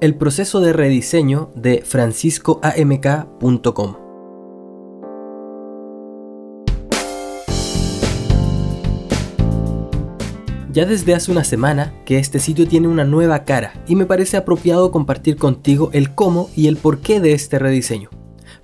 El proceso de rediseño de franciscoamk.com. Ya desde hace una semana que este sitio tiene una nueva cara y me parece apropiado compartir contigo el cómo y el porqué de este rediseño.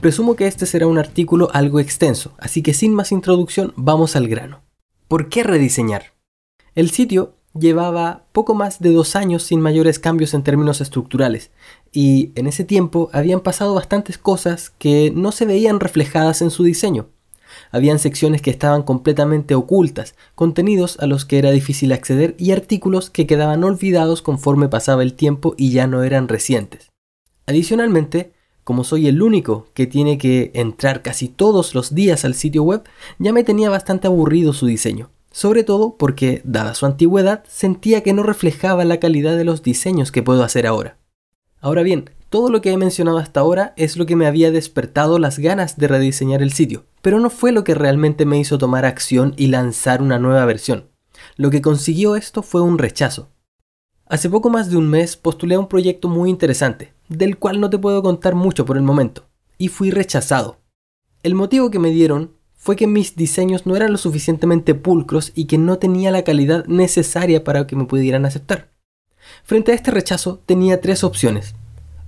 Presumo que este será un artículo algo extenso, así que sin más introducción vamos al grano. ¿Por qué rediseñar? El sitio llevaba poco más de dos años sin mayores cambios en términos estructurales, y en ese tiempo habían pasado bastantes cosas que no se veían reflejadas en su diseño. Habían secciones que estaban completamente ocultas, contenidos a los que era difícil acceder y artículos que quedaban olvidados conforme pasaba el tiempo y ya no eran recientes. Adicionalmente, como soy el único que tiene que entrar casi todos los días al sitio web, ya me tenía bastante aburrido su diseño sobre todo porque, dada su antigüedad, sentía que no reflejaba la calidad de los diseños que puedo hacer ahora. Ahora bien, todo lo que he mencionado hasta ahora es lo que me había despertado las ganas de rediseñar el sitio, pero no fue lo que realmente me hizo tomar acción y lanzar una nueva versión. Lo que consiguió esto fue un rechazo. Hace poco más de un mes postulé a un proyecto muy interesante, del cual no te puedo contar mucho por el momento, y fui rechazado. El motivo que me dieron fue que mis diseños no eran lo suficientemente pulcros y que no tenía la calidad necesaria para que me pudieran aceptar. Frente a este rechazo tenía tres opciones.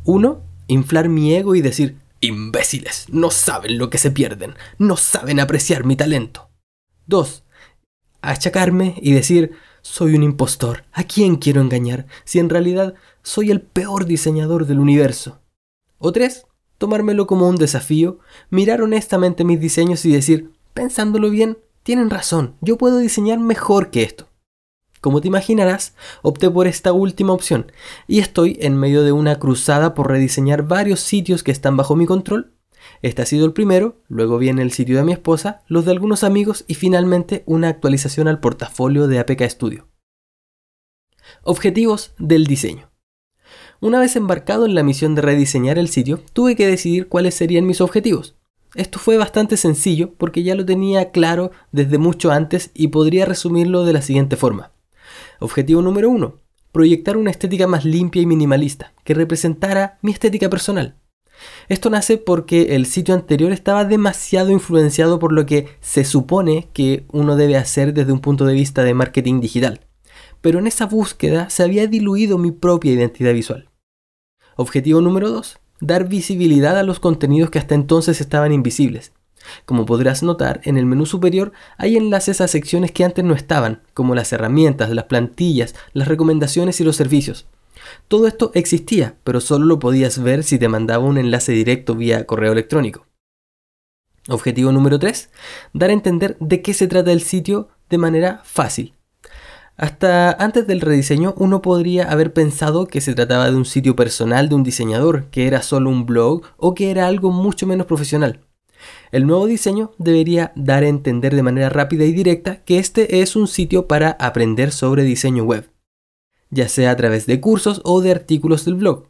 Uno, inflar mi ego y decir, imbéciles, no saben lo que se pierden, no saben apreciar mi talento. Dos, achacarme y decir, soy un impostor, ¿a quién quiero engañar si en realidad soy el peor diseñador del universo? O tres, tomármelo como un desafío, mirar honestamente mis diseños y decir, pensándolo bien, tienen razón, yo puedo diseñar mejor que esto. Como te imaginarás, opté por esta última opción y estoy en medio de una cruzada por rediseñar varios sitios que están bajo mi control. Este ha sido el primero, luego viene el sitio de mi esposa, los de algunos amigos y finalmente una actualización al portafolio de APK Studio. Objetivos del diseño. Una vez embarcado en la misión de rediseñar el sitio, tuve que decidir cuáles serían mis objetivos. Esto fue bastante sencillo porque ya lo tenía claro desde mucho antes y podría resumirlo de la siguiente forma. Objetivo número 1. Proyectar una estética más limpia y minimalista, que representara mi estética personal. Esto nace porque el sitio anterior estaba demasiado influenciado por lo que se supone que uno debe hacer desde un punto de vista de marketing digital. Pero en esa búsqueda se había diluido mi propia identidad visual. Objetivo número 2. Dar visibilidad a los contenidos que hasta entonces estaban invisibles. Como podrás notar, en el menú superior hay enlaces a secciones que antes no estaban, como las herramientas, las plantillas, las recomendaciones y los servicios. Todo esto existía, pero solo lo podías ver si te mandaba un enlace directo vía correo electrónico. Objetivo número 3. Dar a entender de qué se trata el sitio de manera fácil, hasta antes del rediseño uno podría haber pensado que se trataba de un sitio personal de un diseñador, que era solo un blog o que era algo mucho menos profesional. El nuevo diseño debería dar a entender de manera rápida y directa que este es un sitio para aprender sobre diseño web, ya sea a través de cursos o de artículos del blog,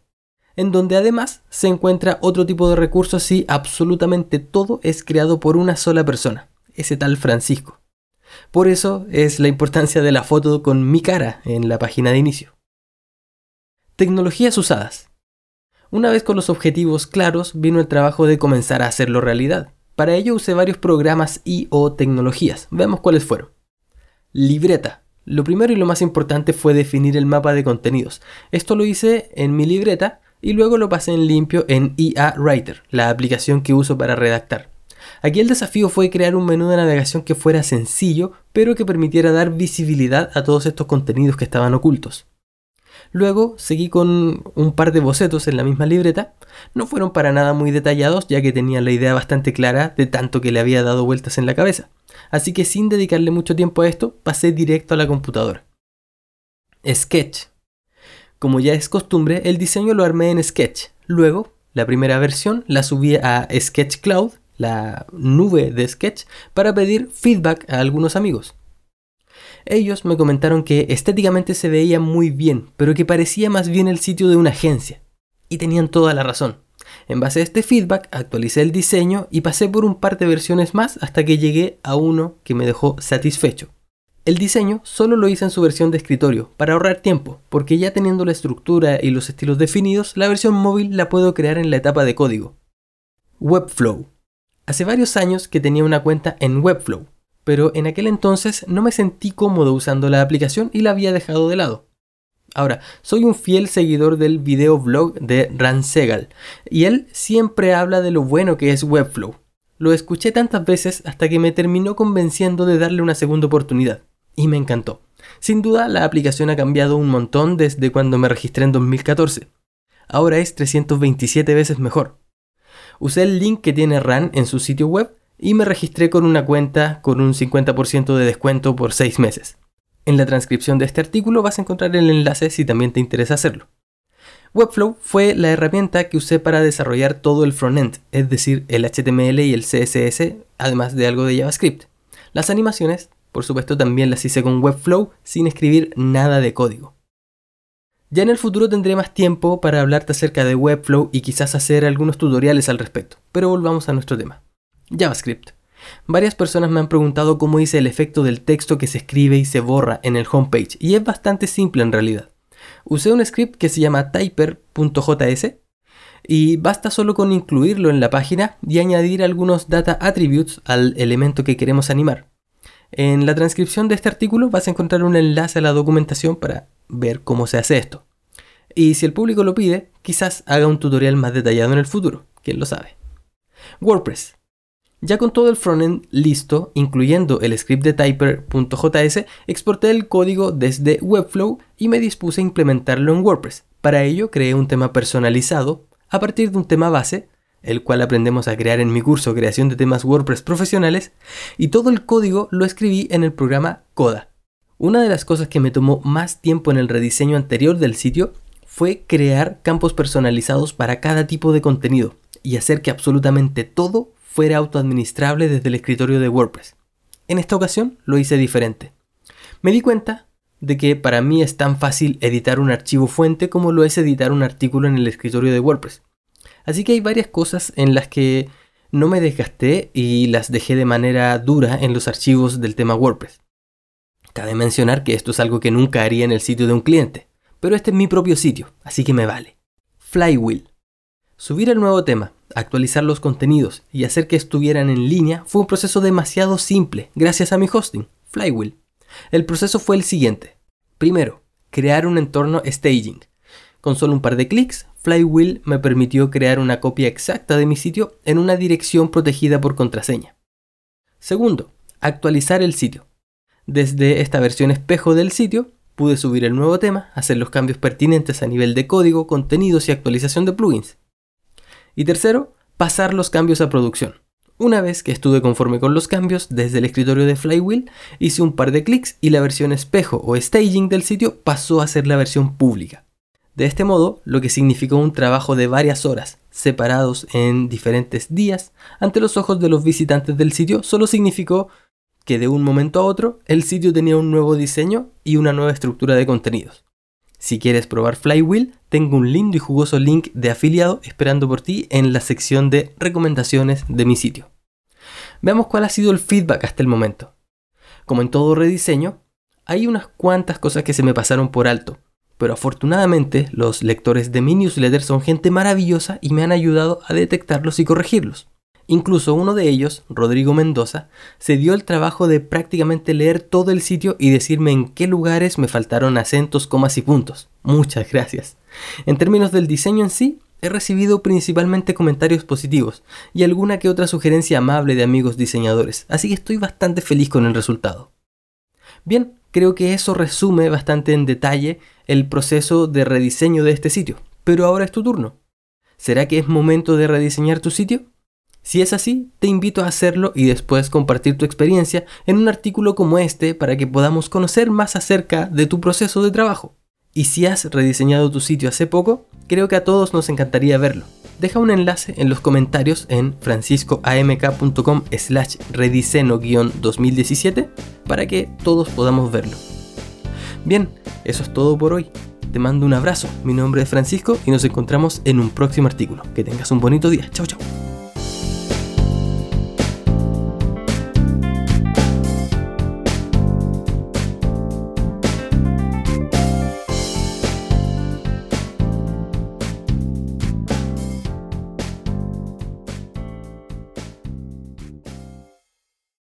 en donde además se encuentra otro tipo de recursos si absolutamente todo es creado por una sola persona, ese tal Francisco. Por eso es la importancia de la foto con mi cara en la página de inicio. Tecnologías usadas. Una vez con los objetivos claros, vino el trabajo de comenzar a hacerlo realidad. Para ello usé varios programas y o tecnologías. Veamos cuáles fueron. Libreta. Lo primero y lo más importante fue definir el mapa de contenidos. Esto lo hice en mi libreta y luego lo pasé en limpio en EA Writer, la aplicación que uso para redactar. Aquí el desafío fue crear un menú de navegación que fuera sencillo, pero que permitiera dar visibilidad a todos estos contenidos que estaban ocultos. Luego seguí con un par de bocetos en la misma libreta. No fueron para nada muy detallados, ya que tenía la idea bastante clara de tanto que le había dado vueltas en la cabeza. Así que sin dedicarle mucho tiempo a esto, pasé directo a la computadora. Sketch. Como ya es costumbre, el diseño lo armé en Sketch. Luego, la primera versión la subí a Sketch Cloud la nube de Sketch para pedir feedback a algunos amigos. Ellos me comentaron que estéticamente se veía muy bien, pero que parecía más bien el sitio de una agencia. Y tenían toda la razón. En base a este feedback actualicé el diseño y pasé por un par de versiones más hasta que llegué a uno que me dejó satisfecho. El diseño solo lo hice en su versión de escritorio, para ahorrar tiempo, porque ya teniendo la estructura y los estilos definidos, la versión móvil la puedo crear en la etapa de código. Webflow. Hace varios años que tenía una cuenta en Webflow, pero en aquel entonces no me sentí cómodo usando la aplicación y la había dejado de lado. Ahora, soy un fiel seguidor del videoblog de Ran Segal, y él siempre habla de lo bueno que es Webflow. Lo escuché tantas veces hasta que me terminó convenciendo de darle una segunda oportunidad y me encantó. Sin duda, la aplicación ha cambiado un montón desde cuando me registré en 2014. Ahora es 327 veces mejor. Usé el link que tiene RAN en su sitio web y me registré con una cuenta con un 50% de descuento por 6 meses. En la transcripción de este artículo vas a encontrar el enlace si también te interesa hacerlo. Webflow fue la herramienta que usé para desarrollar todo el frontend, es decir, el HTML y el CSS, además de algo de JavaScript. Las animaciones por supuesto también las hice con Webflow sin escribir nada de código. Ya en el futuro tendré más tiempo para hablarte acerca de Webflow y quizás hacer algunos tutoriales al respecto, pero volvamos a nuestro tema. JavaScript. Varias personas me han preguntado cómo hice el efecto del texto que se escribe y se borra en el homepage, y es bastante simple en realidad. Usé un script que se llama typer.js y basta solo con incluirlo en la página y añadir algunos data attributes al elemento que queremos animar. En la transcripción de este artículo vas a encontrar un enlace a la documentación para ver cómo se hace esto. Y si el público lo pide, quizás haga un tutorial más detallado en el futuro, quién lo sabe. WordPress. Ya con todo el frontend listo, incluyendo el script de typer.js, exporté el código desde Webflow y me dispuse a implementarlo en WordPress. Para ello creé un tema personalizado a partir de un tema base el cual aprendemos a crear en mi curso Creación de temas WordPress profesionales, y todo el código lo escribí en el programa Coda. Una de las cosas que me tomó más tiempo en el rediseño anterior del sitio fue crear campos personalizados para cada tipo de contenido y hacer que absolutamente todo fuera autoadministrable desde el escritorio de WordPress. En esta ocasión lo hice diferente. Me di cuenta de que para mí es tan fácil editar un archivo fuente como lo es editar un artículo en el escritorio de WordPress. Así que hay varias cosas en las que no me desgasté y las dejé de manera dura en los archivos del tema WordPress. Cabe mencionar que esto es algo que nunca haría en el sitio de un cliente, pero este es mi propio sitio, así que me vale. Flywheel. Subir el nuevo tema, actualizar los contenidos y hacer que estuvieran en línea fue un proceso demasiado simple gracias a mi hosting, Flywheel. El proceso fue el siguiente. Primero, crear un entorno staging. Con solo un par de clics, Flywheel me permitió crear una copia exacta de mi sitio en una dirección protegida por contraseña. Segundo, actualizar el sitio. Desde esta versión espejo del sitio, pude subir el nuevo tema, hacer los cambios pertinentes a nivel de código, contenidos y actualización de plugins. Y tercero, pasar los cambios a producción. Una vez que estuve conforme con los cambios, desde el escritorio de Flywheel hice un par de clics y la versión espejo o staging del sitio pasó a ser la versión pública. De este modo, lo que significó un trabajo de varias horas, separados en diferentes días, ante los ojos de los visitantes del sitio, solo significó que de un momento a otro el sitio tenía un nuevo diseño y una nueva estructura de contenidos. Si quieres probar Flywheel, tengo un lindo y jugoso link de afiliado esperando por ti en la sección de recomendaciones de mi sitio. Veamos cuál ha sido el feedback hasta el momento. Como en todo rediseño, hay unas cuantas cosas que se me pasaron por alto, pero afortunadamente los lectores de mi newsletter son gente maravillosa y me han ayudado a detectarlos y corregirlos. Incluso uno de ellos, Rodrigo Mendoza, se dio el trabajo de prácticamente leer todo el sitio y decirme en qué lugares me faltaron acentos, comas y puntos. Muchas gracias. En términos del diseño en sí, he recibido principalmente comentarios positivos y alguna que otra sugerencia amable de amigos diseñadores, así que estoy bastante feliz con el resultado. Bien, creo que eso resume bastante en detalle el proceso de rediseño de este sitio. Pero ahora es tu turno. ¿Será que es momento de rediseñar tu sitio? Si es así, te invito a hacerlo y después compartir tu experiencia en un artículo como este para que podamos conocer más acerca de tu proceso de trabajo. Y si has rediseñado tu sitio hace poco, creo que a todos nos encantaría verlo. Deja un enlace en los comentarios en franciscoamk.com slash rediseno-2017 para que todos podamos verlo. Bien, eso es todo por hoy. Te mando un abrazo, mi nombre es Francisco y nos encontramos en un próximo artículo. Que tengas un bonito día. Chao, chao.